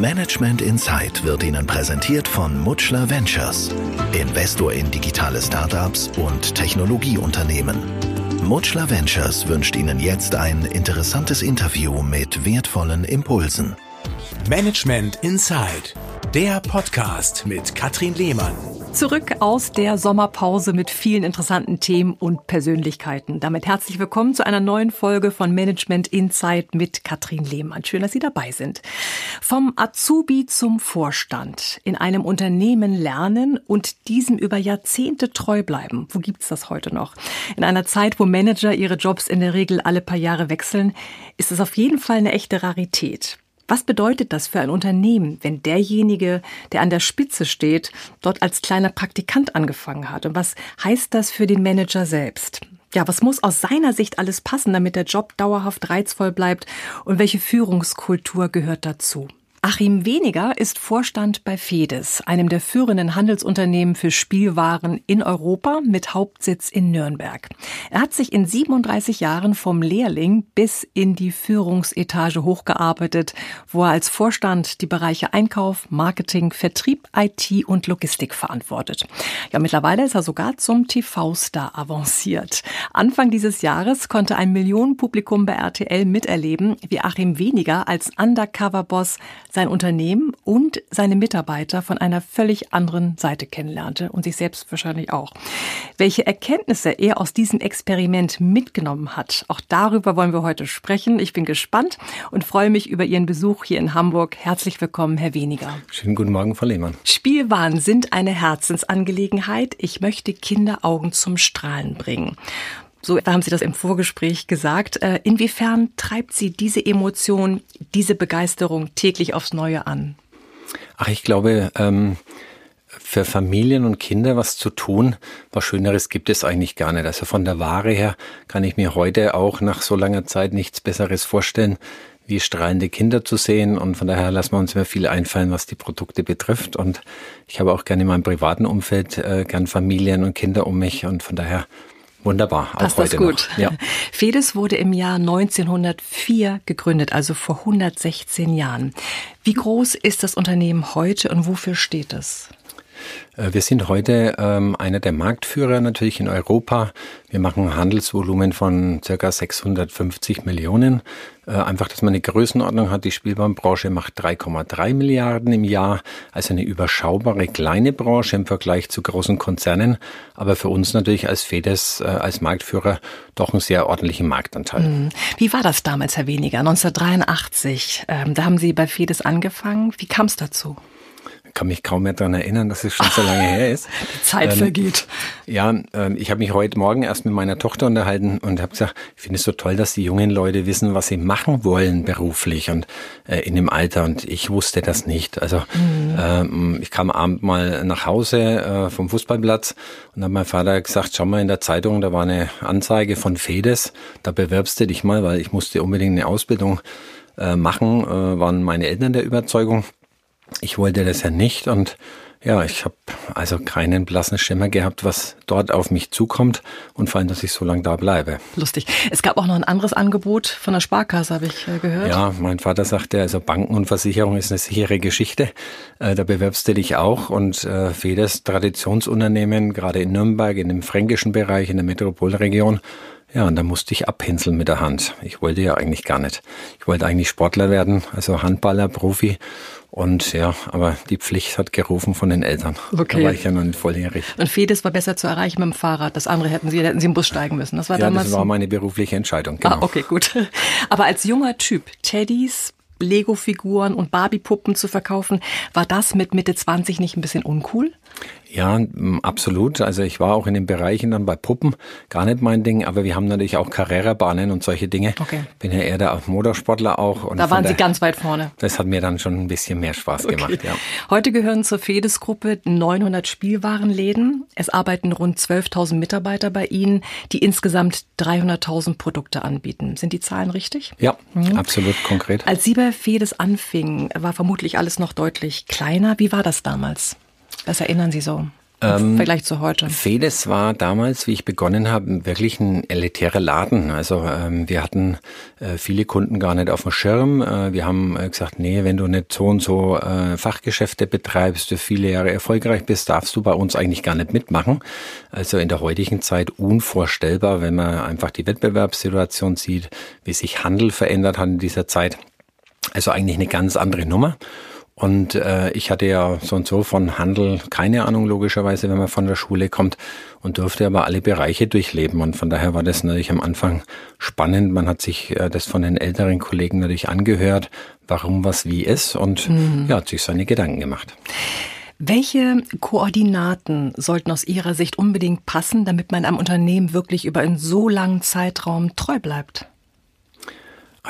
Management Insight wird Ihnen präsentiert von Mutschler Ventures, Investor in digitale Startups und Technologieunternehmen. Mutschler Ventures wünscht Ihnen jetzt ein interessantes Interview mit wertvollen Impulsen. Management Inside, der Podcast mit Katrin Lehmann. Zurück aus der Sommerpause mit vielen interessanten Themen und Persönlichkeiten. Damit herzlich willkommen zu einer neuen Folge von Management Insight mit Katrin Lehmann. Schön, dass Sie dabei sind. Vom Azubi zum Vorstand. In einem Unternehmen lernen und diesem über Jahrzehnte treu bleiben. Wo gibt's das heute noch? In einer Zeit, wo Manager ihre Jobs in der Regel alle paar Jahre wechseln, ist es auf jeden Fall eine echte Rarität. Was bedeutet das für ein Unternehmen, wenn derjenige, der an der Spitze steht, dort als kleiner Praktikant angefangen hat? Und was heißt das für den Manager selbst? Ja, was muss aus seiner Sicht alles passen, damit der Job dauerhaft reizvoll bleibt? Und welche Führungskultur gehört dazu? Achim Weniger ist Vorstand bei Fedes, einem der führenden Handelsunternehmen für Spielwaren in Europa mit Hauptsitz in Nürnberg. Er hat sich in 37 Jahren vom Lehrling bis in die Führungsetage hochgearbeitet, wo er als Vorstand die Bereiche Einkauf, Marketing, Vertrieb, IT und Logistik verantwortet. Ja, mittlerweile ist er sogar zum TV-Star avanciert. Anfang dieses Jahres konnte ein Millionenpublikum bei RTL miterleben, wie Achim Weniger als Undercover-Boss sein Unternehmen und seine Mitarbeiter von einer völlig anderen Seite kennenlernte und sich selbst wahrscheinlich auch. Welche Erkenntnisse er aus diesem Experiment mitgenommen hat, auch darüber wollen wir heute sprechen. Ich bin gespannt und freue mich über Ihren Besuch hier in Hamburg. Herzlich willkommen, Herr Weniger. Schönen guten Morgen, Frau Lehmann. Spielwaren sind eine Herzensangelegenheit. Ich möchte Kinderaugen zum Strahlen bringen. So haben Sie das im Vorgespräch gesagt. Äh, inwiefern treibt Sie diese Emotion, diese Begeisterung täglich aufs Neue an? Ach, ich glaube, ähm, für Familien und Kinder was zu tun, was Schöneres gibt es eigentlich gar nicht. Also von der Ware her kann ich mir heute auch nach so langer Zeit nichts Besseres vorstellen, wie strahlende Kinder zu sehen. Und von daher lassen wir uns immer viel einfallen, was die Produkte betrifft. Und ich habe auch gerne in meinem privaten Umfeld äh, gern Familien und Kinder um mich. Und von daher Wunderbar, auch Passt heute das gut. Noch. Ja. Fedes wurde im Jahr 1904 gegründet, also vor 116 Jahren. Wie groß ist das Unternehmen heute und wofür steht es? Äh, wir sind heute ähm, einer der Marktführer natürlich in Europa. Wir machen Handelsvolumen von circa 650 Millionen. Äh, einfach, dass man eine Größenordnung hat. Die Spielbahnbranche macht 3,3 Milliarden im Jahr. Also eine überschaubare kleine Branche im Vergleich zu großen Konzernen. Aber für uns natürlich als FEDES, äh, als Marktführer, doch einen sehr ordentlichen Marktanteil. Mhm. Wie war das damals, Herr Weniger? 1983, ähm, da haben Sie bei FEDES angefangen. Wie kam es dazu? Kann mich kaum mehr daran erinnern, dass es schon so lange her ist. Die Zeit ähm, vergeht. Ja, ähm, ich habe mich heute Morgen erst mit meiner Tochter unterhalten und habe gesagt, ich finde es so toll, dass die jungen Leute wissen, was sie machen wollen beruflich und äh, in dem Alter. Und ich wusste das nicht. Also mhm. ähm, ich kam abend mal nach Hause äh, vom Fußballplatz und habe mein Vater gesagt, schau mal in der Zeitung, da war eine Anzeige von Fedes, da bewerbst du dich mal, weil ich musste unbedingt eine Ausbildung äh, machen, äh, waren meine Eltern der Überzeugung. Ich wollte das ja nicht und ja, ich habe also keinen blassen Schimmer gehabt, was dort auf mich zukommt und vor allem, dass ich so lange da bleibe. Lustig. Es gab auch noch ein anderes Angebot von der Sparkasse, habe ich äh, gehört. Ja, mein Vater sagte, also Banken und Versicherung ist eine sichere Geschichte. Äh, da bewerbst du dich auch und äh, Fedes Traditionsunternehmen, gerade in Nürnberg, in dem fränkischen Bereich, in der Metropolregion, ja, und da musste ich abpinseln mit der Hand. Ich wollte ja eigentlich gar nicht. Ich wollte eigentlich Sportler werden, also Handballer, Profi. Und ja, aber die Pflicht hat gerufen von den Eltern. Okay. Da war ich ja noch nicht volljährig. Und Fedes war besser zu erreichen mit dem Fahrrad. Das andere hätten Sie, hätten Sie im Bus steigen müssen. Das war ja, damals. Das war meine berufliche Entscheidung. Genau. Ah, okay, gut. Aber als junger Typ, Teddys, Lego-Figuren und Barbie-Puppen zu verkaufen, war das mit Mitte 20 nicht ein bisschen uncool? Ja, absolut. Also ich war auch in den Bereichen dann bei Puppen, gar nicht mein Ding, aber wir haben natürlich auch Carrera-Bahnen und solche Dinge. Okay. Bin ja eher der Motorsportler auch. Und da waren Sie ganz weit vorne. Das hat mir dann schon ein bisschen mehr Spaß okay. gemacht, ja. Heute gehören zur Fedes-Gruppe 900 Spielwarenläden. Es arbeiten rund 12.000 Mitarbeiter bei Ihnen, die insgesamt 300.000 Produkte anbieten. Sind die Zahlen richtig? Ja, mhm. absolut konkret. Als Sie bei Fedes anfingen, war vermutlich alles noch deutlich kleiner. Wie war das damals? Was erinnern Sie so? im Vergleich zu heute? Fedes war damals, wie ich begonnen habe, wirklich ein elitärer Laden. Also ähm, wir hatten äh, viele Kunden gar nicht auf dem Schirm. Äh, wir haben äh, gesagt, nee, wenn du nicht so und so äh, Fachgeschäfte betreibst, du viele Jahre erfolgreich bist, darfst du bei uns eigentlich gar nicht mitmachen. Also in der heutigen Zeit unvorstellbar, wenn man einfach die Wettbewerbssituation sieht, wie sich Handel verändert hat in dieser Zeit. Also eigentlich eine ganz andere Nummer. Und äh, ich hatte ja so und so von Handel keine Ahnung, logischerweise, wenn man von der Schule kommt und durfte aber alle Bereiche durchleben. Und von daher war das natürlich am Anfang spannend. Man hat sich äh, das von den älteren Kollegen natürlich angehört, warum was wie ist und mhm. ja, hat sich seine Gedanken gemacht. Welche Koordinaten sollten aus Ihrer Sicht unbedingt passen, damit man einem Unternehmen wirklich über einen so langen Zeitraum treu bleibt?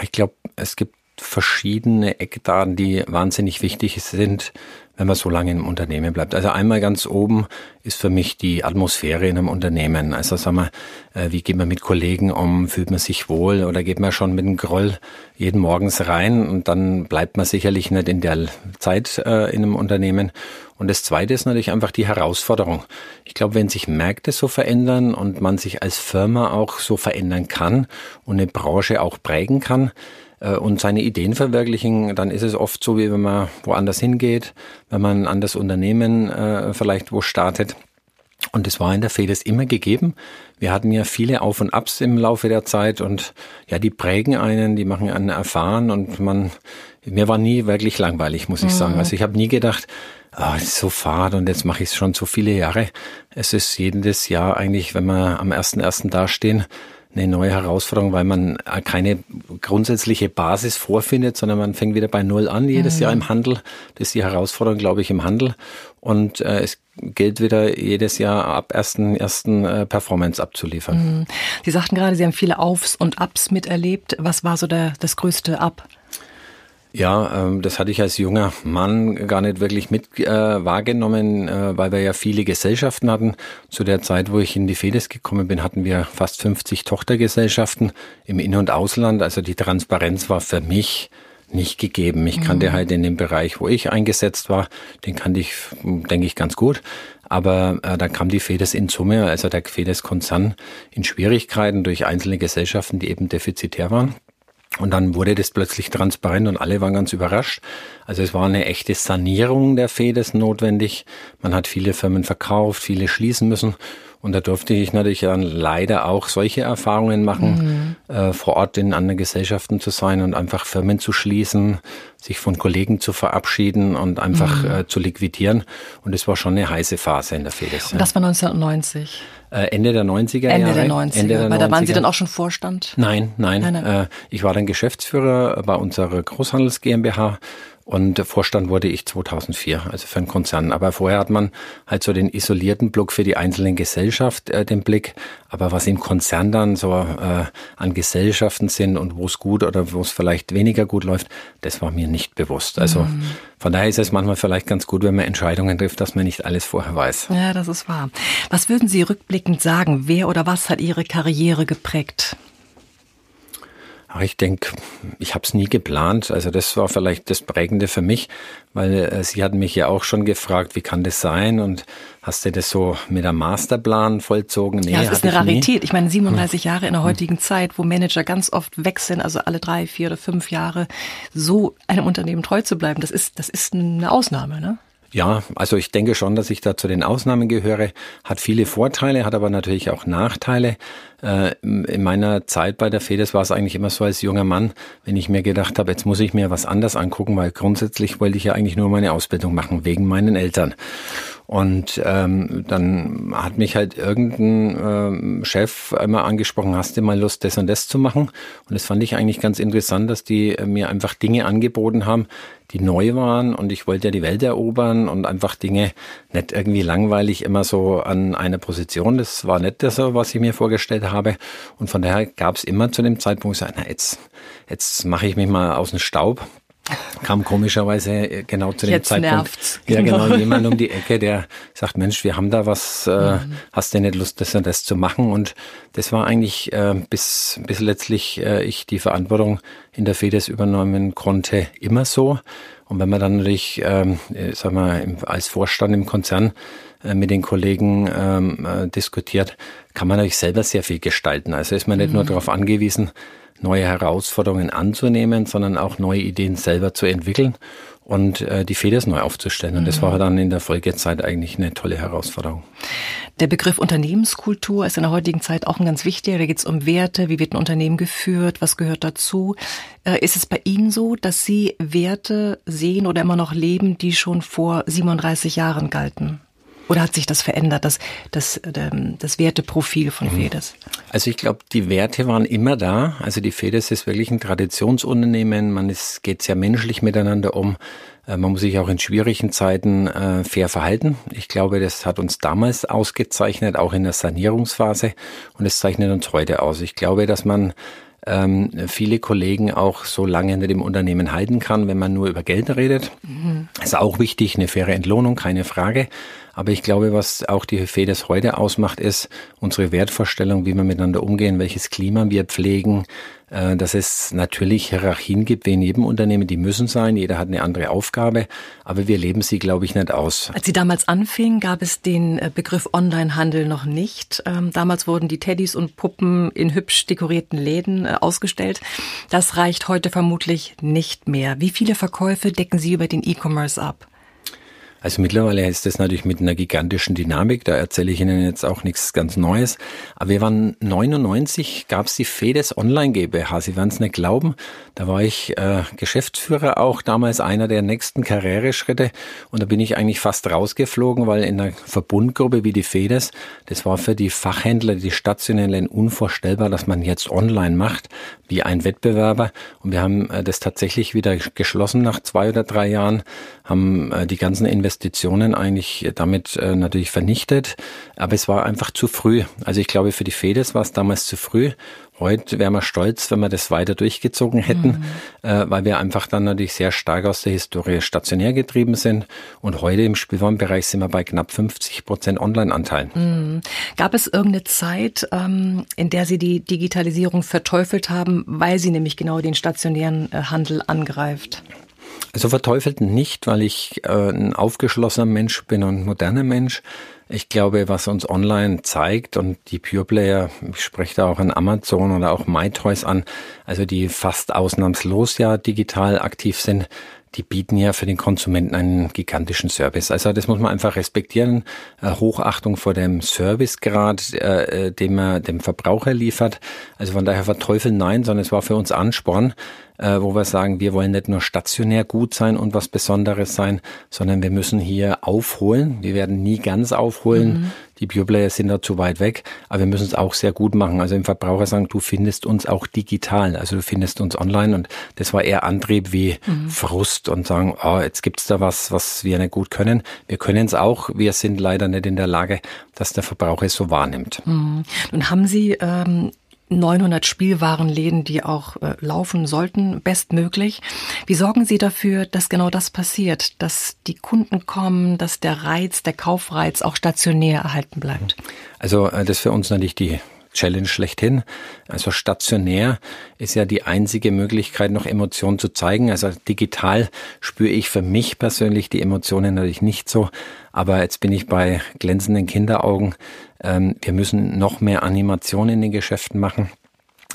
Ich glaube, es gibt verschiedene Eckdaten, die wahnsinnig wichtig sind, wenn man so lange im Unternehmen bleibt. Also einmal ganz oben ist für mich die Atmosphäre in einem Unternehmen. Also sagen wir, äh, wie geht man mit Kollegen um? Fühlt man sich wohl oder geht man schon mit dem Groll jeden Morgens rein und dann bleibt man sicherlich nicht in der Zeit äh, in einem Unternehmen. Und das Zweite ist natürlich einfach die Herausforderung. Ich glaube, wenn sich Märkte so verändern und man sich als Firma auch so verändern kann und eine Branche auch prägen kann, äh, und seine Ideen verwirklichen, dann ist es oft so, wie wenn man woanders hingeht, wenn man ein anderes Unternehmen äh, vielleicht wo startet. Und es war in der FEDES immer gegeben. Wir hatten ja viele Auf und Abs im Laufe der Zeit und ja, die prägen einen, die machen einen erfahren und man, mir war nie wirklich langweilig, muss ich mhm. sagen. Also ich habe nie gedacht, ah, es ist so fad und jetzt mache ich es schon so viele Jahre. Es ist jedes Jahr eigentlich, wenn wir am ersten ersten dastehen, eine neue Herausforderung, weil man keine grundsätzliche Basis vorfindet, sondern man fängt wieder bei Null an jedes mhm. Jahr im Handel. Das ist die Herausforderung, glaube ich, im Handel. Und äh, es gilt wieder jedes Jahr ab ersten ersten äh, Performance abzuliefern. Mhm. Sie sagten gerade, Sie haben viele Aufs und Ups miterlebt. Was war so der, das größte Up? Ja, ähm, das hatte ich als junger Mann gar nicht wirklich mit äh, wahrgenommen, äh, weil wir ja viele Gesellschaften hatten. Zu der Zeit, wo ich in die FEDES gekommen bin, hatten wir fast 50 Tochtergesellschaften im In- und Ausland. Also die Transparenz war für mich nicht gegeben. Ich kannte mhm. halt in dem Bereich, wo ich eingesetzt war, den kannte ich, denke ich, ganz gut. Aber äh, da kam die FEDES in Summe, also der FEDES-Konzern, in Schwierigkeiten durch einzelne Gesellschaften, die eben defizitär waren. Und dann wurde das plötzlich transparent und alle waren ganz überrascht. Also es war eine echte Sanierung der FEDES notwendig. Man hat viele Firmen verkauft, viele schließen müssen. Und da durfte ich natürlich dann leider auch solche Erfahrungen machen, mhm. äh, vor Ort in anderen Gesellschaften zu sein und einfach Firmen zu schließen, sich von Kollegen zu verabschieden und einfach mhm. äh, zu liquidieren. Und es war schon eine heiße Phase in der FEDES. Und das war 1990? Äh, Ende der 90er Ende Jahre. Der 90er. Ende der 90er. Weil da waren Sie dann auch schon Vorstand? Nein, nein. nein, nein. Äh, ich war dann Geschäftsführer bei unserer Großhandels GmbH und Vorstand wurde ich 2004, also für einen Konzern. Aber vorher hat man halt so den isolierten Block für die einzelnen Gesellschaft, äh, den Blick. Aber was im Konzern dann so äh, an Gesellschaften sind und wo es gut oder wo es vielleicht weniger gut läuft, das war mir nicht bewusst. Also mhm. von daher ist es manchmal vielleicht ganz gut, wenn man Entscheidungen trifft, dass man nicht alles vorher weiß. Ja, das ist wahr. Was würden Sie rückblickend sagen? Wer oder was hat Ihre Karriere geprägt? Aber ich denke, ich habe es nie geplant. Also das war vielleicht das Prägende für mich, weil äh, Sie hatten mich ja auch schon gefragt, wie kann das sein? Und hast du das so mit einem Masterplan vollzogen? Nee, ja, das ist eine Rarität. Nie. Ich meine, 37 Jahre in der heutigen hm. Zeit, wo Manager ganz oft wechseln, also alle drei, vier oder fünf Jahre, so einem Unternehmen treu zu bleiben, das ist, das ist eine Ausnahme, ne? Ja, also ich denke schon, dass ich da zu den Ausnahmen gehöre. Hat viele Vorteile, hat aber natürlich auch Nachteile. Äh, in meiner Zeit bei der FEDES war es eigentlich immer so als junger Mann, wenn ich mir gedacht habe, jetzt muss ich mir was anders angucken, weil grundsätzlich wollte ich ja eigentlich nur meine Ausbildung machen, wegen meinen Eltern. Und ähm, dann hat mich halt irgendein ähm, Chef einmal angesprochen, hast du mal Lust, das und das zu machen? Und das fand ich eigentlich ganz interessant, dass die äh, mir einfach Dinge angeboten haben, die neu waren und ich wollte ja die Welt erobern und einfach Dinge nicht irgendwie langweilig immer so an einer Position. Das war nicht das, was ich mir vorgestellt habe. Und von daher gab es immer zu dem Zeitpunkt, so, na jetzt, jetzt mache ich mich mal aus dem Staub. Kam komischerweise äh, genau zu dem Jetzt Zeitpunkt. Nervt's. Ja, genau, genau, jemand um die Ecke, der sagt, Mensch, wir haben da was, äh, mhm. hast du nicht Lust, das und das zu machen? Und das war eigentlich, äh, bis, bis letztlich äh, ich die Verantwortung in der FEDES übernehmen konnte, immer so. Und wenn man dann natürlich, ähm, sag mal, als Vorstand im Konzern äh, mit den Kollegen ähm, äh, diskutiert, kann man natürlich selber sehr viel gestalten. Also ist man nicht mhm. nur darauf angewiesen, neue Herausforderungen anzunehmen, sondern auch neue Ideen selber zu entwickeln und äh, die Feders neu aufzustellen. Und das war dann in der Folgezeit eigentlich eine tolle Herausforderung. Der Begriff Unternehmenskultur ist in der heutigen Zeit auch ein ganz wichtiger. Da geht es um Werte, wie wird ein Unternehmen geführt, was gehört dazu. Äh, ist es bei Ihnen so, dass Sie Werte sehen oder immer noch leben, die schon vor 37 Jahren galten? Oder hat sich das verändert, das, das, ähm, das Werteprofil von mhm. Fedes? Also ich glaube, die Werte waren immer da. Also die Fedes ist wirklich ein Traditionsunternehmen. Man ist, geht sehr menschlich miteinander um. Äh, man muss sich auch in schwierigen Zeiten äh, fair verhalten. Ich glaube, das hat uns damals ausgezeichnet, auch in der Sanierungsphase. Und es zeichnet uns heute aus. Ich glaube, dass man ähm, viele Kollegen auch so lange hinter dem Unternehmen halten kann, wenn man nur über Geld redet. Mhm. Ist auch wichtig, eine faire Entlohnung, keine Frage. Aber ich glaube, was auch die FEDES heute ausmacht, ist unsere Wertvorstellung, wie wir miteinander umgehen, welches Klima wir pflegen, äh, dass es natürlich Hierarchien gibt, wie in jedem Unternehmen, die müssen sein, jeder hat eine andere Aufgabe, aber wir leben sie, glaube ich, nicht aus. Als Sie damals anfingen, gab es den äh, Begriff Onlinehandel noch nicht. Ähm, damals wurden die Teddys und Puppen in hübsch dekorierten Läden äh, ausgestellt. Das reicht heute vermutlich nicht mehr. Wie viele Verkäufe decken Sie über den E-Commerce ab? Also mittlerweile ist das natürlich mit einer gigantischen Dynamik, da erzähle ich Ihnen jetzt auch nichts ganz Neues. Aber wir waren 99, gab es die Fedes Online GmbH, Sie werden es nicht glauben. Da war ich äh, Geschäftsführer auch, damals einer der nächsten Karriereschritte. Und da bin ich eigentlich fast rausgeflogen, weil in einer Verbundgruppe wie die Fedes, das war für die Fachhändler, die stationellen unvorstellbar, dass man jetzt online macht, wie ein Wettbewerber. Und wir haben äh, das tatsächlich wieder geschlossen nach zwei oder drei Jahren, haben äh, die ganzen Investitionen eigentlich damit äh, natürlich vernichtet. Aber es war einfach zu früh. Also ich glaube, für die Fedes war es damals zu früh. Heute wären wir stolz, wenn wir das weiter durchgezogen hätten, mhm. äh, weil wir einfach dann natürlich sehr stark aus der Historie stationär getrieben sind. Und heute im Spielwarenbereich sind wir bei knapp 50 Prozent Online-Anteilen. Mhm. Gab es irgendeine Zeit, ähm, in der Sie die Digitalisierung verteufelt haben, weil sie nämlich genau den stationären äh, Handel angreift? Also verteufelt nicht, weil ich äh, ein aufgeschlossener Mensch bin und ein moderner Mensch. Ich glaube, was uns online zeigt und die Pure Player, ich spreche da auch an Amazon oder auch MyToys an, also die fast ausnahmslos ja digital aktiv sind, die bieten ja für den Konsumenten einen gigantischen Service. Also das muss man einfach respektieren. Hochachtung vor dem Servicegrad, äh, äh, den man dem Verbraucher liefert. Also von daher verteufeln nein, sondern es war für uns Ansporn, äh, wo wir sagen, wir wollen nicht nur stationär gut sein und was Besonderes sein, sondern wir müssen hier aufholen. Wir werden nie ganz aufholen. Mhm. Die Bioplayer sind da zu weit weg, aber wir müssen es auch sehr gut machen. Also im Verbraucher sagen, du findest uns auch digital, also du findest uns online und das war eher Antrieb wie mhm. Frust und sagen, oh, jetzt gibt's da was, was wir nicht gut können. Wir können es auch, wir sind leider nicht in der Lage, dass der Verbraucher es so wahrnimmt. Mhm. Nun haben Sie ähm, 900 Spielwarenläden, die auch äh, laufen sollten, bestmöglich. Wie sorgen Sie dafür, dass genau das passiert, dass die Kunden kommen, dass der Reiz, der Kaufreiz auch stationär erhalten bleibt? Also äh, das ist für uns natürlich die Challenge schlechthin. Also stationär ist ja die einzige Möglichkeit, noch Emotionen zu zeigen. Also digital spüre ich für mich persönlich die Emotionen natürlich nicht so. Aber jetzt bin ich bei glänzenden Kinderaugen. Ähm, wir müssen noch mehr Animationen in den Geschäften machen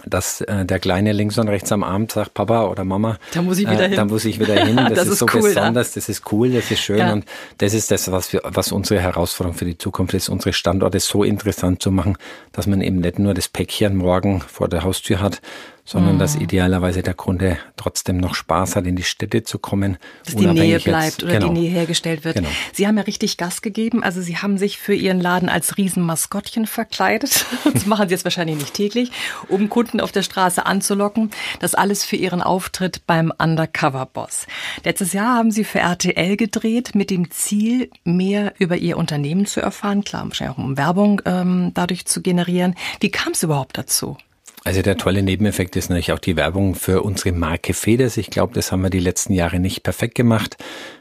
dass äh, der Kleine links und rechts am Abend sagt, Papa oder Mama, da muss ich wieder äh, hin. Da muss ich wieder hin. Das, das ist, ist, so cool, besonders, ja. das ist cool, das ist schön ja. und das ist das, was wir, was unsere Herausforderung für die Zukunft ist, unsere Standorte so interessant zu machen, dass man eben nicht nur das Päckchen morgen vor der Haustür hat, sondern mhm. dass idealerweise der Kunde trotzdem noch Spaß hat, in die Städte zu kommen. Dass die Nähe bleibt jetzt, oder genau. die Nähe hergestellt wird. Genau. Sie haben ja richtig Gas gegeben. Also Sie haben sich für Ihren Laden als Riesenmaskottchen verkleidet. Das machen Sie jetzt wahrscheinlich nicht täglich, um Kunden auf der Straße anzulocken. Das alles für Ihren Auftritt beim Undercover Boss. Letztes Jahr haben Sie für RTL gedreht mit dem Ziel, mehr über Ihr Unternehmen zu erfahren. Klar, wahrscheinlich auch um Werbung ähm, dadurch zu generieren. Wie kam es überhaupt dazu? Also der tolle Nebeneffekt ist natürlich auch die Werbung für unsere Marke Feders. Ich glaube, das haben wir die letzten Jahre nicht perfekt gemacht,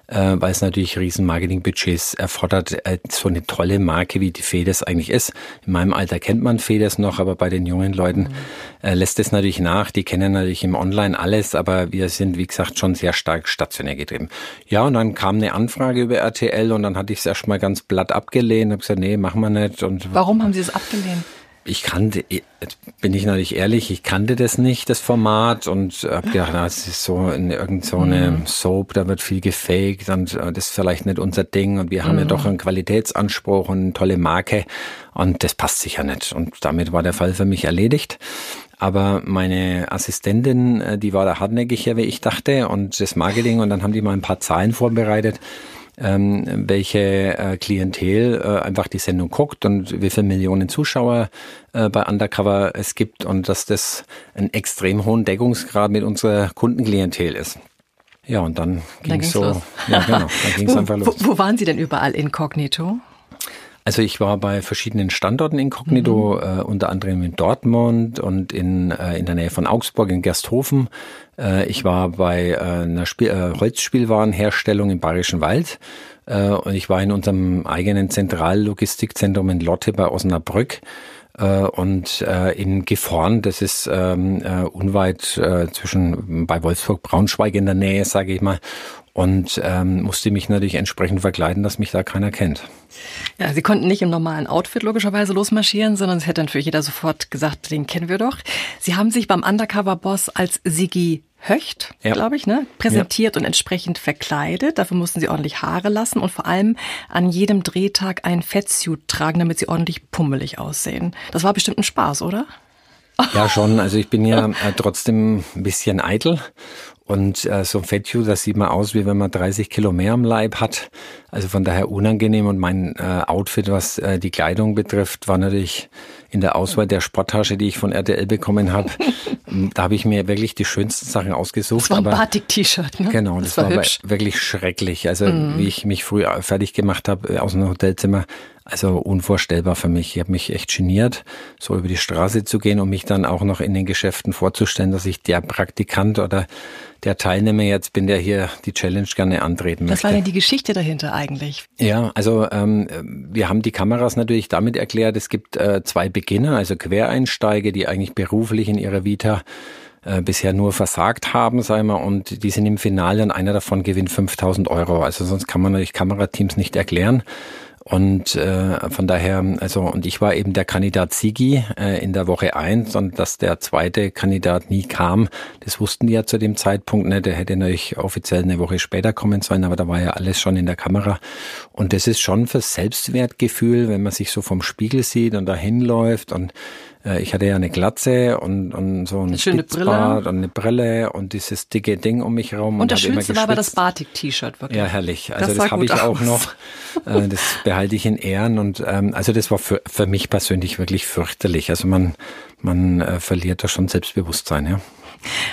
äh, weil es natürlich riesen Marketingbudgets erfordert, äh, so eine tolle Marke wie die Feders eigentlich ist. In meinem Alter kennt man Feders noch, aber bei den jungen Leuten äh, lässt es natürlich nach. Die kennen natürlich im Online alles, aber wir sind, wie gesagt, schon sehr stark stationär getrieben. Ja, und dann kam eine Anfrage über RTL und dann hatte ich es erstmal ganz blatt abgelehnt, habe gesagt, nee, machen wir nicht. Und Warum haben Sie es abgelehnt? Ich kannte, bin ich natürlich ehrlich, ich kannte das nicht, das Format und hab gedacht, das ist so in irgend so eine mhm. Soap, da wird viel gefaked und äh, das ist vielleicht nicht unser Ding und wir haben mhm. ja doch einen Qualitätsanspruch und eine tolle Marke und das passt sicher nicht und damit war der Fall für mich erledigt. Aber meine Assistentin, äh, die war da hartnäckiger, wie ich dachte und das Marketing und dann haben die mal ein paar Zahlen vorbereitet ähm, welche äh, Klientel äh, einfach die Sendung guckt und wie viele Millionen Zuschauer äh, bei Undercover es gibt und dass das einen extrem hohen Deckungsgrad mit unserer Kundenklientel ist. Ja, und dann ging es so. Los. Ja, genau, dann ging es einfach los. Wo, wo waren Sie denn überall inkognito? Also ich war bei verschiedenen Standorten inkognito, mhm. äh, unter anderem in Dortmund und in, äh, in der Nähe von Augsburg, in Gersthofen. Äh, ich war bei äh, einer Spiel äh, Holzspielwarenherstellung im Bayerischen Wald. Äh, und ich war in unserem eigenen Zentrallogistikzentrum in Lotte bei Osnabrück und äh, in Gifhorn, das ist ähm, äh, unweit äh, zwischen bei Wolfsburg Braunschweig in der Nähe, sage ich mal und ähm, musste mich natürlich entsprechend verkleiden, dass mich da keiner kennt. Ja, Sie konnten nicht im normalen Outfit logischerweise losmarschieren, sondern es hätte natürlich jeder sofort gesagt, den kennen wir doch. Sie haben sich beim Undercover-Boss als Sigi Höcht, ja. glaube ich, ne, präsentiert ja. und entsprechend verkleidet. Dafür mussten sie ordentlich Haare lassen und vor allem an jedem Drehtag ein Fettsuit tragen, damit sie ordentlich pummelig aussehen. Das war bestimmt ein Spaß, oder? Ja, schon. Also ich bin ja äh, trotzdem ein bisschen eitel und äh, so ein Fettsuit, das sieht man aus, wie wenn man 30 Kilo mehr am Leib hat. Also von daher unangenehm. Und mein äh, Outfit, was äh, die Kleidung betrifft, war natürlich in der Auswahl der Sporttasche, die ich von RTL bekommen habe. da habe ich mir wirklich die schönsten Sachen ausgesucht. Das war ein Batik-T-Shirt, ne? Genau, das, das war, war wirklich schrecklich. Also mhm. wie ich mich früh fertig gemacht habe äh, aus einem Hotelzimmer, also unvorstellbar für mich. Ich habe mich echt geniert, so über die Straße zu gehen und mich dann auch noch in den Geschäften vorzustellen, dass ich der Praktikant oder der Teilnehmer jetzt bin, der hier die Challenge gerne antreten möchte. Was war denn die Geschichte dahinter eigentlich? Ja, also ähm, wir haben die Kameras natürlich damit erklärt, es gibt äh, zwei Beginner, also Quereinsteiger, die eigentlich beruflich in ihrer Vita äh, bisher nur versagt haben, sagen wir, und die sind im Finale und einer davon gewinnt 5000 Euro. Also sonst kann man natürlich Kamerateams nicht erklären. Und äh, von daher, also, und ich war eben der Kandidat Sigi äh, in der Woche eins und dass der zweite Kandidat nie kam, das wussten die ja zu dem Zeitpunkt nicht. Der hätte natürlich offiziell eine Woche später kommen sollen, aber da war ja alles schon in der Kamera. Und das ist schon fürs Selbstwertgefühl, wenn man sich so vom Spiegel sieht und dahin läuft und äh, ich hatte ja eine Glatze und, und so ein eine schöne Brille. und eine Brille und dieses dicke Ding um mich herum. Und, und das Schönste war aber das Batik-T-Shirt wirklich. Ja, herrlich. Also das, das habe ich auch noch. Äh, das behalte ich in Ehren und ähm, also das war für, für mich persönlich wirklich fürchterlich. Also man, man äh, verliert da schon Selbstbewusstsein, ja.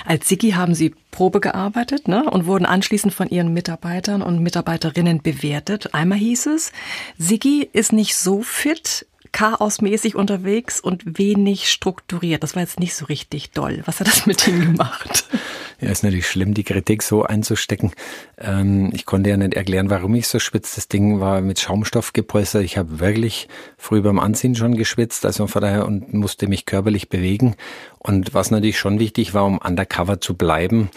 Als Sigi haben Sie Probe gearbeitet ne, und wurden anschließend von Ihren Mitarbeitern und Mitarbeiterinnen bewertet. Einmal hieß es, Sigi ist nicht so fit, chaosmäßig unterwegs und wenig strukturiert. Das war jetzt nicht so richtig doll. Was hat das mit ihm gemacht? Ja, ist natürlich schlimm, die Kritik so einzustecken. Ähm, ich konnte ja nicht erklären, warum ich so schwitze. Das Ding war mit Schaumstoff gepolstert. Ich habe wirklich früh beim Anziehen schon geschwitzt, also von daher und musste mich körperlich bewegen. Und was natürlich schon wichtig war, um undercover zu bleiben,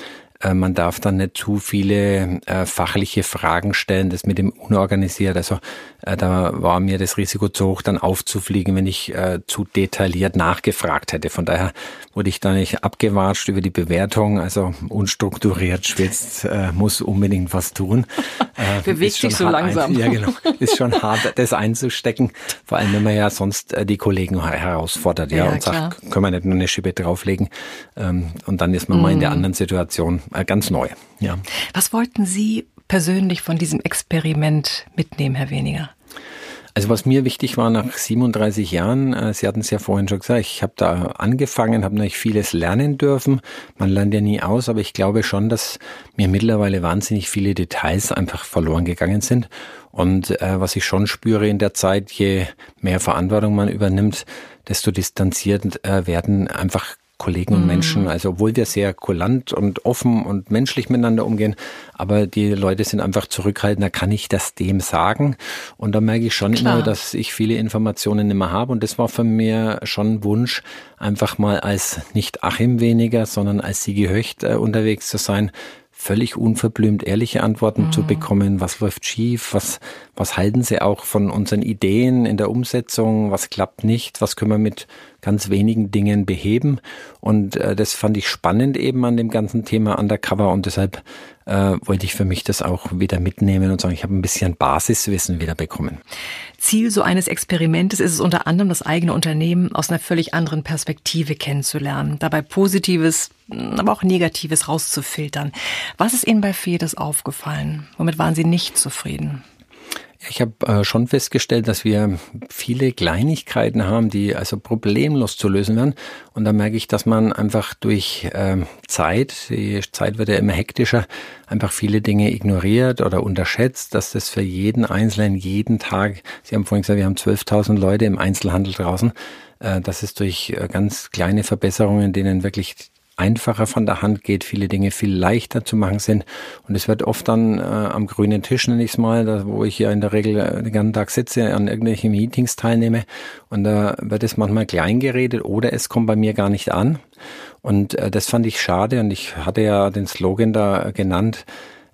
man darf dann nicht zu viele äh, fachliche Fragen stellen, das mit dem unorganisiert. Also äh, da war mir das Risiko zu hoch, dann aufzufliegen, wenn ich äh, zu detailliert nachgefragt hätte. Von daher wurde ich da nicht abgewatscht über die Bewertung. Also unstrukturiert schwitzt, äh, muss unbedingt was tun. Äh, Bewegt sich so langsam. Ein, ja, genau. Ist schon hart, das einzustecken. Vor allem, wenn man ja sonst äh, die Kollegen herausfordert, ja, ja und klar. sagt, können wir nicht nur eine Schippe drauflegen. Ähm, und dann ist man mm. mal in der mhm. anderen Situation äh, ganz neu. Ja. Was wollten Sie persönlich von diesem Experiment mitnehmen, Herr Weniger? Also was mir wichtig war nach 37 Jahren, äh, Sie hatten es ja vorhin schon gesagt, ich habe da angefangen, habe natürlich vieles lernen dürfen. Man lernt ja nie aus, aber ich glaube schon, dass mir mittlerweile wahnsinnig viele Details einfach verloren gegangen sind. Und äh, was ich schon spüre in der Zeit, je mehr Verantwortung man übernimmt, desto distanziert äh, werden einfach Kollegen und mhm. Menschen. Also obwohl wir sehr kulant und offen und menschlich miteinander umgehen, aber die Leute sind einfach zurückhaltender, kann ich das dem sagen? Und da merke ich schon Klar. immer, dass ich viele Informationen immer habe. Und das war für mir schon ein Wunsch, einfach mal als nicht Achim weniger, sondern als Sigi Höcht äh, unterwegs zu sein völlig unverblümt ehrliche Antworten mhm. zu bekommen. Was läuft schief? Was, was halten Sie auch von unseren Ideen in der Umsetzung? Was klappt nicht? Was können wir mit ganz wenigen Dingen beheben? Und äh, das fand ich spannend eben an dem ganzen Thema Undercover und deshalb äh, wollte ich für mich das auch wieder mitnehmen und sagen, ich habe ein bisschen Basiswissen wieder bekommen. Ziel so eines Experimentes ist es unter anderem, das eigene Unternehmen aus einer völlig anderen Perspektive kennenzulernen, dabei Positives, aber auch Negatives rauszufiltern. Was ist Ihnen bei Fedes aufgefallen? Womit waren Sie nicht zufrieden? Ich habe äh, schon festgestellt, dass wir viele Kleinigkeiten haben, die also problemlos zu lösen werden. Und da merke ich, dass man einfach durch äh, Zeit, die Zeit wird ja immer hektischer, einfach viele Dinge ignoriert oder unterschätzt, dass das für jeden Einzelnen jeden Tag, Sie haben vorhin gesagt, wir haben 12.000 Leute im Einzelhandel draußen, äh, dass es durch äh, ganz kleine Verbesserungen, denen wirklich einfacher von der Hand geht, viele Dinge viel leichter zu machen sind. Und es wird oft dann äh, am grünen Tisch, nenne ich es mal, da, wo ich ja in der Regel äh, den ganzen Tag sitze, an irgendwelchen Meetings teilnehme. Und da wird es manchmal klein geredet oder es kommt bei mir gar nicht an. Und äh, das fand ich schade und ich hatte ja den Slogan da genannt,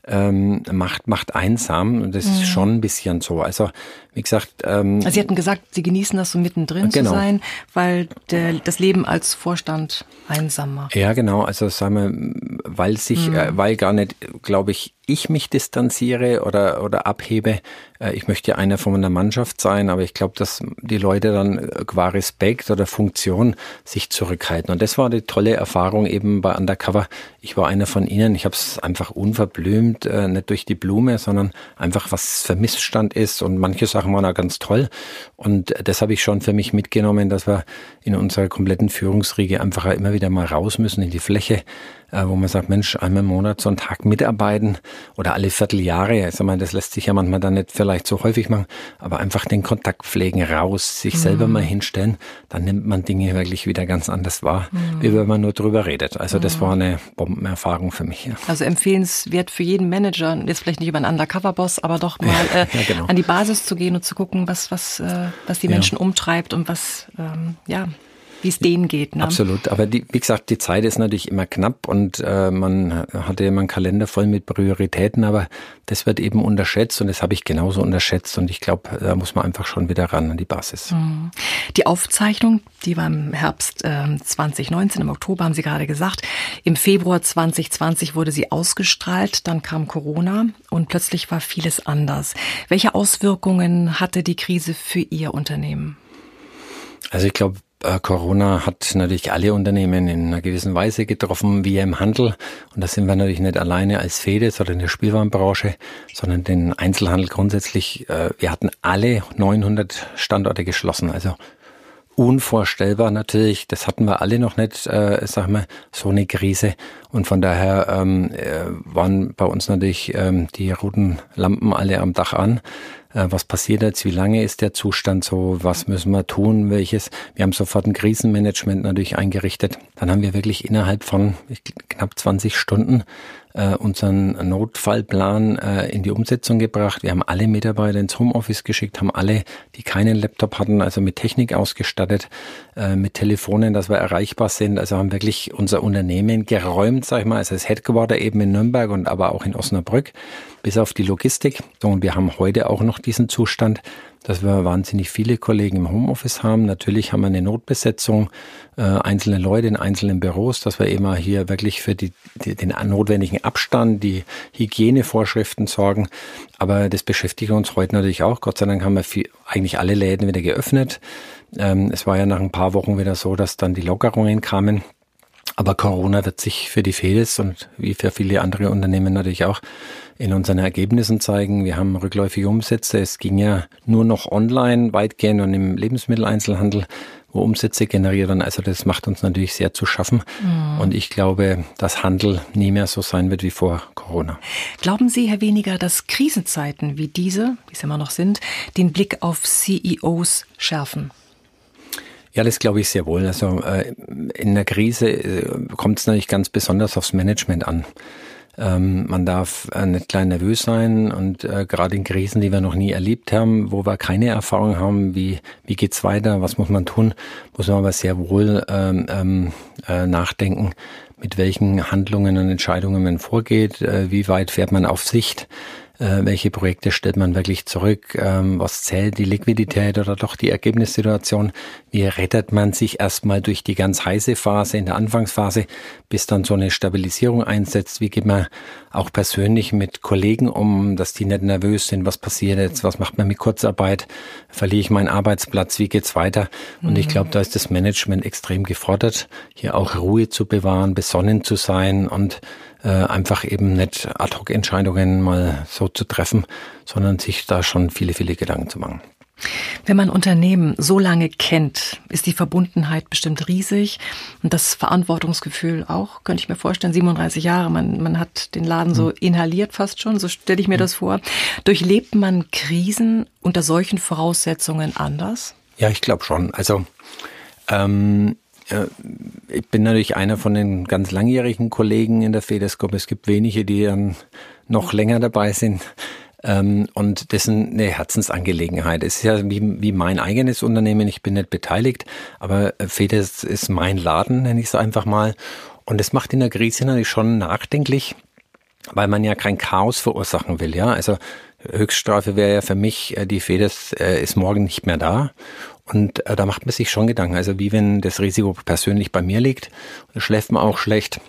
ähm, macht, macht einsam. Und das mhm. ist schon ein bisschen so. Also, wie gesagt. Ähm, also Sie hatten gesagt, Sie genießen das so mittendrin genau. zu sein, weil der, das Leben als Vorstand einsam macht. Ja, genau. Also sagen wir, weil sich, mhm. äh, weil gar nicht, glaube ich, ich mich distanziere oder, oder abhebe. Äh, ich möchte ja einer von einer Mannschaft sein, aber ich glaube, dass die Leute dann äh, qua Respekt oder Funktion sich zurückhalten. Und das war die tolle Erfahrung eben bei Undercover. Ich war einer von ihnen. Ich habe es einfach unverblümt, äh, nicht durch die Blume, sondern einfach, was für Missstand ist. Und manche Sachen waren auch ganz toll. Und das habe ich schon für mich mitgenommen, dass wir in unserer kompletten Führungsriege einfach immer wieder mal raus müssen in die Fläche wo man sagt, Mensch, einmal im Monat so einen Tag mitarbeiten oder alle Vierteljahre. Ich sag mal, das lässt sich ja manchmal dann nicht vielleicht so häufig machen, aber einfach den Kontakt pflegen, raus, sich mhm. selber mal hinstellen, dann nimmt man Dinge wirklich wieder ganz anders wahr, mhm. wie wenn man nur drüber redet. Also das mhm. war eine Bombenerfahrung für mich. Ja. Also empfehlenswert für jeden Manager, jetzt vielleicht nicht über einen Undercover-Boss, aber doch mal äh, ja, genau. an die Basis zu gehen und zu gucken, was, was, äh, was die Menschen ja. umtreibt und was, ähm, ja, wie es denen geht. Ne? Absolut. Aber die, wie gesagt, die Zeit ist natürlich immer knapp und äh, man hatte immer einen Kalender voll mit Prioritäten, aber das wird eben unterschätzt und das habe ich genauso unterschätzt und ich glaube, da muss man einfach schon wieder ran an die Basis. Mhm. Die Aufzeichnung, die war im Herbst äh, 2019, im Oktober haben Sie gerade gesagt. Im Februar 2020 wurde sie ausgestrahlt, dann kam Corona und plötzlich war vieles anders. Welche Auswirkungen hatte die Krise für Ihr Unternehmen? Also ich glaube, Corona hat natürlich alle Unternehmen in einer gewissen Weise getroffen, wie im Handel. Und da sind wir natürlich nicht alleine als Fedes oder in der Spielwarenbranche, sondern den Einzelhandel grundsätzlich. Äh, wir hatten alle 900 Standorte geschlossen. Also unvorstellbar natürlich. Das hatten wir alle noch nicht, äh, sag mal, so eine Krise. Und von daher ähm, äh, waren bei uns natürlich ähm, die roten Lampen alle am Dach an. Äh, was passiert jetzt, wie lange ist der Zustand so, was müssen wir tun, welches. Wir haben sofort ein Krisenmanagement natürlich eingerichtet. Dann haben wir wirklich innerhalb von knapp 20 Stunden äh, unseren Notfallplan äh, in die Umsetzung gebracht. Wir haben alle Mitarbeiter ins Homeoffice geschickt, haben alle, die keinen Laptop hatten, also mit Technik ausgestattet, äh, mit Telefonen, dass wir erreichbar sind. Also haben wirklich unser Unternehmen geräumt, sag ich mal, also das Headquarter eben in Nürnberg und aber auch in Osnabrück, bis auf die Logistik. Und wir haben heute auch noch diesen Zustand, dass wir wahnsinnig viele Kollegen im Homeoffice haben. Natürlich haben wir eine Notbesetzung, äh, einzelne Leute in einzelnen Büros, dass wir immer hier wirklich für die, die, den notwendigen Abstand, die Hygienevorschriften sorgen. Aber das beschäftigt uns heute natürlich auch. Gott sei Dank haben wir viel, eigentlich alle Läden wieder geöffnet. Ähm, es war ja nach ein paar Wochen wieder so, dass dann die Lockerungen kamen. Aber Corona wird sich für die Fedes und wie für viele andere Unternehmen natürlich auch in unseren Ergebnissen zeigen. Wir haben rückläufige Umsätze. Es ging ja nur noch online weitgehend und im Lebensmitteleinzelhandel, wo Umsätze generiert werden. Also das macht uns natürlich sehr zu schaffen. Mhm. Und ich glaube, dass Handel nie mehr so sein wird wie vor Corona. Glauben Sie, Herr Weniger, dass Krisenzeiten wie diese, die es immer noch sind, den Blick auf CEOs schärfen? Ja, das glaube ich sehr wohl. Also äh, in der Krise äh, kommt es natürlich ganz besonders aufs Management an. Ähm, man darf äh, nicht klein nervös sein und äh, gerade in Krisen, die wir noch nie erlebt haben, wo wir keine Erfahrung haben, wie, wie geht's weiter, was muss man tun, muss man aber sehr wohl ähm, ähm, äh, nachdenken, mit welchen Handlungen und Entscheidungen man vorgeht, äh, wie weit fährt man auf Sicht, äh, welche Projekte stellt man wirklich zurück, ähm, was zählt? Die Liquidität oder doch die Ergebnissituation, wie rettet man sich erstmal durch die ganz heiße Phase in der Anfangsphase, bis dann so eine Stabilisierung einsetzt, wie geht man auch persönlich mit Kollegen um, dass die nicht nervös sind, was passiert jetzt, was macht man mit Kurzarbeit, verliere ich meinen Arbeitsplatz, wie geht's weiter? Und ich glaube, da ist das Management extrem gefordert, hier auch Ruhe zu bewahren, besonnen zu sein und äh, einfach eben nicht Ad-Hoc-Entscheidungen mal so zu treffen, sondern sich da schon viele, viele Gedanken zu machen. Wenn man Unternehmen so lange kennt, ist die Verbundenheit bestimmt riesig und das Verantwortungsgefühl auch, könnte ich mir vorstellen. 37 Jahre, man, man hat den Laden so hm. inhaliert fast schon, so stelle ich mir hm. das vor. Durchlebt man Krisen unter solchen Voraussetzungen anders? Ja, ich glaube schon. Also ähm, ich bin natürlich einer von den ganz langjährigen Kollegen in der Fedescope. Es gibt wenige, die dann noch länger dabei sind. Ähm, und das ist eine Herzensangelegenheit. Es ist ja wie, wie mein eigenes Unternehmen. Ich bin nicht beteiligt, aber Fedes ist mein Laden, nenne ich es einfach mal. Und das macht in der Krise natürlich schon nachdenklich, weil man ja kein Chaos verursachen will. Ja, also Höchststrafe wäre ja für mich, äh, die Fedes äh, ist morgen nicht mehr da. Und äh, da macht man sich schon Gedanken. Also wie wenn das Risiko persönlich bei mir liegt, schläft man auch schlecht.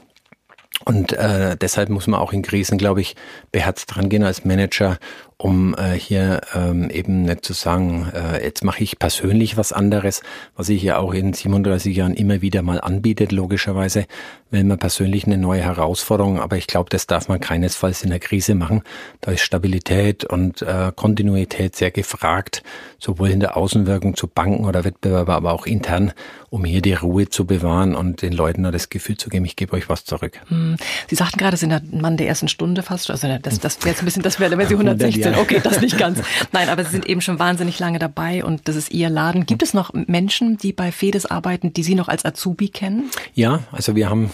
Und äh, deshalb muss man auch in Krisen, glaube ich, beherzt dran gehen als Manager um äh, hier ähm, eben nicht zu sagen, äh, jetzt mache ich persönlich was anderes, was ich ja auch in 37 Jahren immer wieder mal anbietet, logischerweise, will man persönlich eine neue Herausforderung, aber ich glaube, das darf man keinesfalls in der Krise machen. Da ist Stabilität und äh, Kontinuität sehr gefragt, sowohl in der Außenwirkung zu Banken oder Wettbewerber, aber auch intern, um hier die Ruhe zu bewahren und den Leuten das Gefühl zu geben, ich gebe euch was zurück. Hm. Sie sagten gerade, Sie sind der Mann der ersten Stunde fast, also das, das wäre jetzt ein bisschen, das wäre, wenn Sie 116 Okay, das nicht ganz. Nein, aber Sie sind eben schon wahnsinnig lange dabei und das ist Ihr Laden. Gibt es noch Menschen, die bei Fedes arbeiten, die Sie noch als Azubi kennen? Ja, also wir haben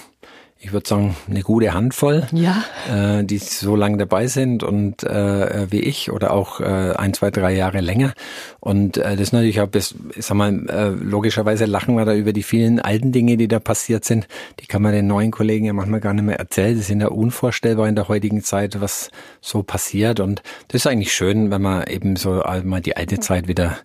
ich würde sagen, eine gute Handvoll, ja. äh, die so lange dabei sind und äh, wie ich oder auch äh, ein, zwei, drei Jahre länger. Und äh, das ist natürlich auch, bis, ich sag mal, äh, logischerweise lachen wir da über die vielen alten Dinge, die da passiert sind. Die kann man den neuen Kollegen ja manchmal gar nicht mehr erzählen. Das sind ja unvorstellbar in der heutigen Zeit, was so passiert. Und das ist eigentlich schön, wenn man eben so mal die alte Zeit wieder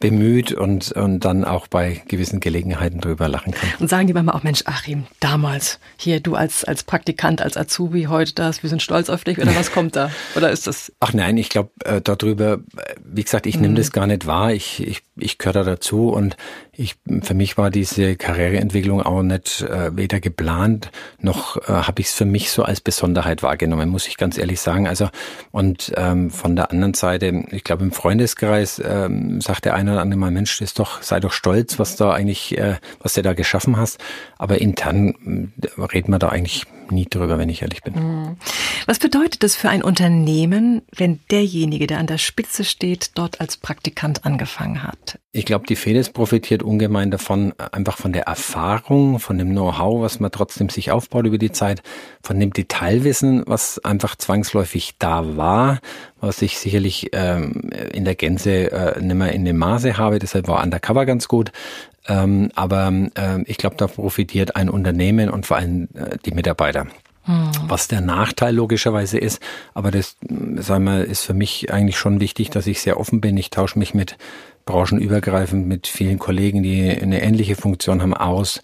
bemüht und, und dann auch bei gewissen Gelegenheiten drüber lachen kann. Und sagen die manchmal auch, Mensch, Achim, damals, hier du als, als Praktikant, als Azubi, heute das, wir sind stolz auf dich oder was kommt da? Oder ist das? Ach nein, ich glaube äh, darüber, wie gesagt, ich mhm. nehme das gar nicht wahr. Ich, ich, ich gehöre da dazu und ich, für mich war diese Karriereentwicklung auch nicht äh, weder geplant, noch äh, habe ich es für mich so als Besonderheit wahrgenommen, muss ich ganz ehrlich sagen. Also und ähm, von der anderen Seite, ich glaube im Freundeskreis ähm, sagt der eine oder andere mal, Mensch, ist doch, sei doch stolz, was da eigentlich, äh, was du da geschaffen hast. Aber intern äh, reden wir da eigentlich nie drüber, wenn ich ehrlich bin. Mhm. Was bedeutet das für ein Unternehmen, wenn derjenige, der an der Spitze steht, dort als Praktikant angefangen hat? Ich glaube, die Fedes profitiert ungemein davon, einfach von der Erfahrung, von dem Know-how, was man trotzdem sich aufbaut über die Zeit, von dem Detailwissen, was einfach zwangsläufig da war, was ich sicherlich ähm, in der Gänze äh, nicht mehr in dem Maße habe. Deshalb war Undercover ganz gut. Ähm, aber äh, ich glaube, da profitiert ein Unternehmen und vor allem äh, die Mitarbeiter. Hm. Was der Nachteil logischerweise ist, aber das, sagen wir, ist für mich eigentlich schon wichtig, dass ich sehr offen bin. Ich tausche mich mit branchenübergreifend mit vielen Kollegen, die eine ähnliche Funktion haben, aus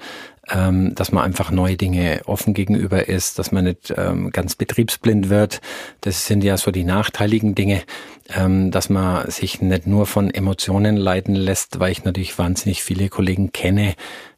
ähm, dass man einfach neue Dinge offen gegenüber ist, dass man nicht ähm, ganz betriebsblind wird. Das sind ja so die nachteiligen Dinge, dass man sich nicht nur von Emotionen leiten lässt, weil ich natürlich wahnsinnig viele Kollegen kenne,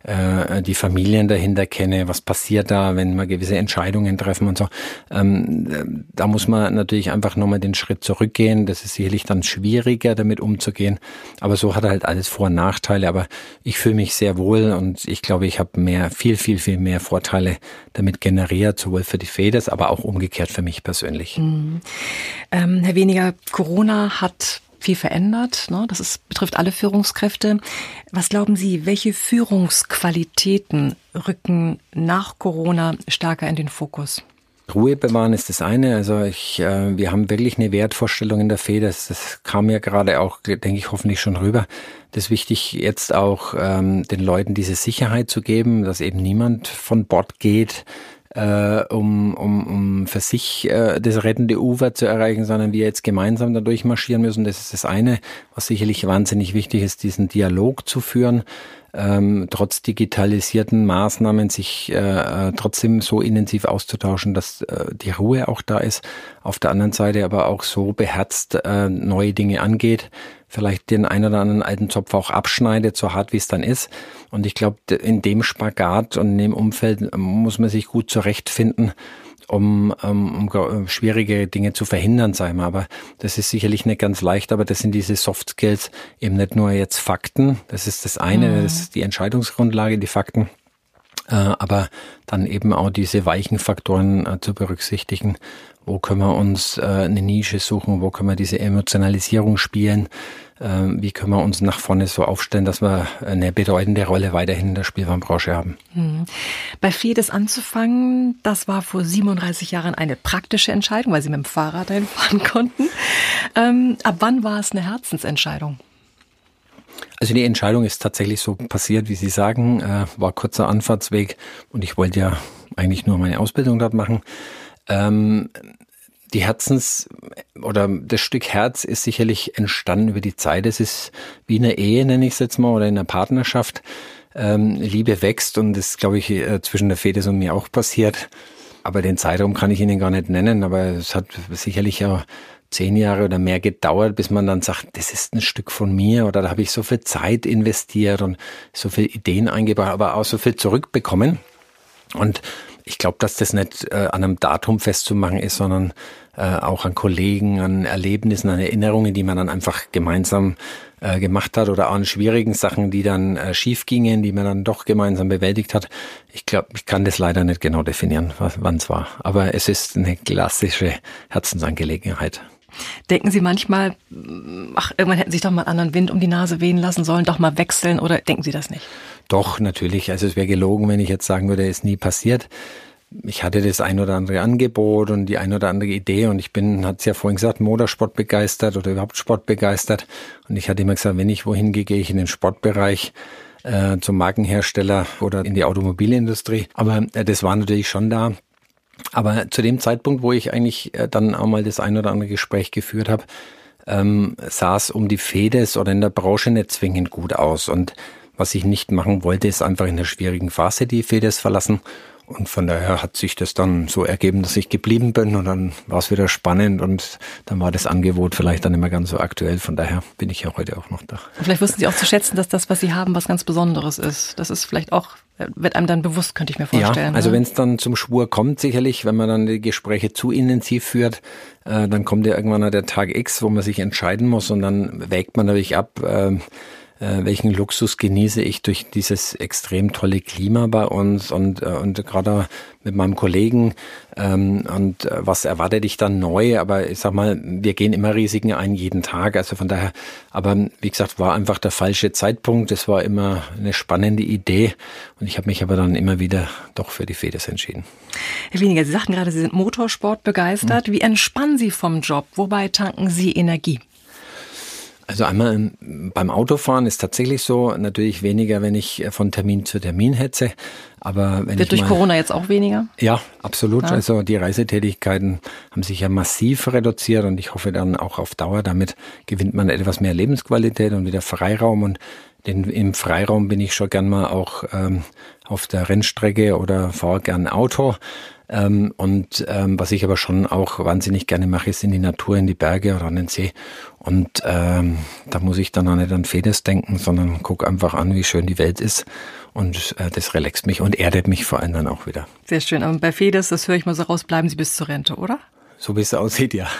äh, die Familien dahinter kenne, was passiert da, wenn man gewisse Entscheidungen treffen und so. Ähm, da muss man natürlich einfach nochmal den Schritt zurückgehen. Das ist sicherlich dann schwieriger, damit umzugehen. Aber so hat halt alles Vor- und Nachteile. Aber ich fühle mich sehr wohl und ich glaube, ich habe mehr, viel, viel, viel mehr Vorteile damit generiert, sowohl für die Feders, aber auch umgekehrt für mich persönlich. Mhm. Ähm, Herr Weniger, Corona hat viel verändert. Ne? Das ist, betrifft alle Führungskräfte. Was glauben Sie, welche Führungsqualitäten rücken nach Corona stärker in den Fokus? Ruhe bewahren ist das eine. Also ich, äh, wir haben wirklich eine Wertvorstellung in der Feder. Das, das kam ja gerade auch, denke ich, hoffentlich schon rüber. Das ist wichtig, jetzt auch ähm, den Leuten diese Sicherheit zu geben, dass eben niemand von Bord geht, äh, um, um, um für sich äh, das rettende Ufer zu erreichen, sondern wir jetzt gemeinsam dadurch marschieren müssen. Das ist das eine, was sicherlich wahnsinnig wichtig ist, diesen Dialog zu führen ähm, trotz digitalisierten Maßnahmen sich äh, äh, trotzdem so intensiv auszutauschen, dass äh, die Ruhe auch da ist. Auf der anderen Seite aber auch so beherzt äh, neue Dinge angeht, vielleicht den einen oder anderen alten Zopf auch abschneidet, so hart wie es dann ist. Und ich glaube, in dem Spagat und in dem Umfeld muss man sich gut zurechtfinden um, um, um schwierige Dinge zu verhindern, sagen wir. Aber das ist sicherlich nicht ganz leicht, aber das sind diese Soft Skills eben nicht nur jetzt Fakten, das ist das eine, mhm. das ist die Entscheidungsgrundlage, die Fakten, äh, aber dann eben auch diese weichen Faktoren äh, zu berücksichtigen. Wo können wir uns äh, eine Nische suchen? Wo können wir diese Emotionalisierung spielen? Ähm, wie können wir uns nach vorne so aufstellen, dass wir eine bedeutende Rolle weiterhin in der Spielwarenbranche haben. Hm. Bei Fedes anzufangen, das war vor 37 Jahren eine praktische Entscheidung, weil Sie mit dem Fahrrad dahin fahren konnten. Ähm, ab wann war es eine Herzensentscheidung? Also die Entscheidung ist tatsächlich so passiert, wie Sie sagen, äh, war kurzer Anfahrtsweg und ich wollte ja eigentlich nur meine Ausbildung dort machen. Ähm, die Herzens- oder das Stück Herz ist sicherlich entstanden über die Zeit. Es ist wie in einer Ehe, nenne ich es jetzt mal, oder in einer Partnerschaft. Ähm, Liebe wächst und das, glaube ich, äh, zwischen der Fedes und mir auch passiert. Aber den Zeitraum kann ich Ihnen gar nicht nennen, aber es hat sicherlich ja zehn Jahre oder mehr gedauert, bis man dann sagt, das ist ein Stück von mir oder da habe ich so viel Zeit investiert und so viele Ideen eingebracht, aber auch so viel zurückbekommen. Und ich glaube, dass das nicht äh, an einem Datum festzumachen ist, sondern äh, auch an Kollegen, an Erlebnissen, an Erinnerungen, die man dann einfach gemeinsam äh, gemacht hat oder auch an schwierigen Sachen, die dann äh, schief gingen, die man dann doch gemeinsam bewältigt hat. Ich glaube, ich kann das leider nicht genau definieren, wann es war. Aber es ist eine klassische Herzensangelegenheit. Denken Sie manchmal, ach, irgendwann hätten Sie sich doch mal einen anderen Wind um die Nase wehen lassen sollen, doch mal wechseln oder denken Sie das nicht? Doch, natürlich. Also es wäre gelogen, wenn ich jetzt sagen würde, ist nie passiert. Ich hatte das ein oder andere Angebot und die ein oder andere Idee und ich bin, hat es ja vorhin gesagt, Motorsport begeistert oder überhaupt Sport begeistert. Und ich hatte immer gesagt, wenn ich wohin gehe, gehe ich in den Sportbereich äh, zum Markenhersteller oder in die Automobilindustrie. Aber äh, das war natürlich schon da. Aber zu dem Zeitpunkt, wo ich eigentlich äh, dann auch mal das ein oder andere Gespräch geführt habe, ähm, sah es um die Fedes oder in der Branche nicht zwingend gut aus. Und was ich nicht machen wollte, ist einfach in der schwierigen Phase die Fedes verlassen. Und von daher hat sich das dann so ergeben, dass ich geblieben bin und dann war es wieder spannend und dann war das Angebot vielleicht dann immer ganz so aktuell. Von daher bin ich ja heute auch noch da. vielleicht wussten Sie auch zu schätzen, dass das, was Sie haben, was ganz Besonderes ist. Das ist vielleicht auch, wird einem dann bewusst, könnte ich mir vorstellen. Ja, also ne? wenn es dann zum Schwur kommt, sicherlich, wenn man dann die Gespräche zu intensiv führt, äh, dann kommt ja irgendwann der Tag X, wo man sich entscheiden muss und dann wägt man natürlich ab, äh, äh, welchen Luxus genieße ich durch dieses extrem tolle Klima bei uns und, äh, und gerade mit meinem Kollegen ähm, und äh, was erwartet ich dann neu, aber ich sag mal, wir gehen immer Risiken ein jeden Tag, also von daher, aber wie gesagt, war einfach der falsche Zeitpunkt, es war immer eine spannende Idee und ich habe mich aber dann immer wieder doch für die Fedes entschieden. Herr Weniger, Sie sagten gerade, Sie sind Motorsport begeistert. Hm. Wie entspannen Sie vom Job? Wobei tanken Sie Energie? Also einmal beim Autofahren ist tatsächlich so, natürlich weniger, wenn ich äh, von Termin zu Termin hetze. Aber wenn Wird ich durch mal, Corona jetzt auch weniger? Ja, absolut. Ja. Also die Reisetätigkeiten haben sich ja massiv reduziert und ich hoffe dann auch auf Dauer, damit gewinnt man etwas mehr Lebensqualität und wieder Freiraum und den, im Freiraum bin ich schon gern mal auch ähm, auf der Rennstrecke oder fahre gern Auto. Ähm, und ähm, was ich aber schon auch wahnsinnig gerne mache, ist in die Natur, in die Berge oder an den See. Und ähm, da muss ich dann auch nicht an Fedes denken, sondern guck einfach an, wie schön die Welt ist. Und äh, das relaxt mich und erdet mich vor allem dann auch wieder. Sehr schön. Aber bei Fedes, das höre ich mal so raus, bleiben Sie bis zur Rente, oder? So wie es aussieht, ja.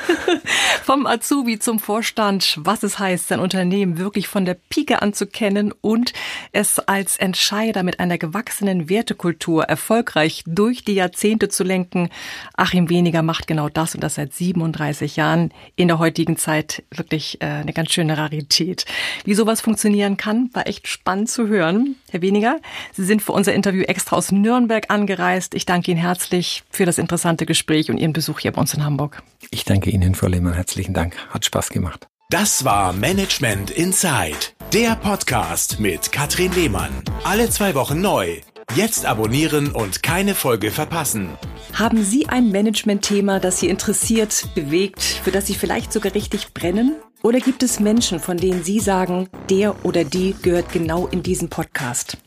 Vom Azubi zum Vorstand, was es heißt, sein Unternehmen wirklich von der Pike an zu kennen und es als Entscheider mit einer gewachsenen Wertekultur erfolgreich durch die Jahrzehnte zu lenken. Achim Weniger macht genau das und das seit 37 Jahren. In der heutigen Zeit wirklich äh, eine ganz schöne Rarität. Wie sowas funktionieren kann, war echt spannend zu hören. Herr Weniger, Sie sind für unser Interview extra aus Nürnberg angereist. Ich danke Ihnen herzlich für das interessante Gespräch und Ihren Besuch hier bei uns in Hamburg. Ich danke Ihnen, Frau Lehmann. Herzlichen Dank. Hat Spaß gemacht. Das war Management Inside, der Podcast mit Katrin Lehmann. Alle zwei Wochen neu. Jetzt abonnieren und keine Folge verpassen. Haben Sie ein Management-Thema, das Sie interessiert, bewegt, für das Sie vielleicht sogar richtig brennen? Oder gibt es Menschen, von denen Sie sagen, der oder die gehört genau in diesen Podcast?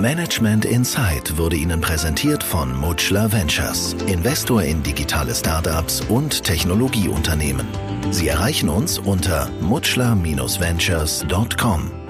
Management Insight wurde Ihnen präsentiert von Mutschler Ventures, Investor in digitale Startups und Technologieunternehmen. Sie erreichen uns unter mutschler-ventures.com.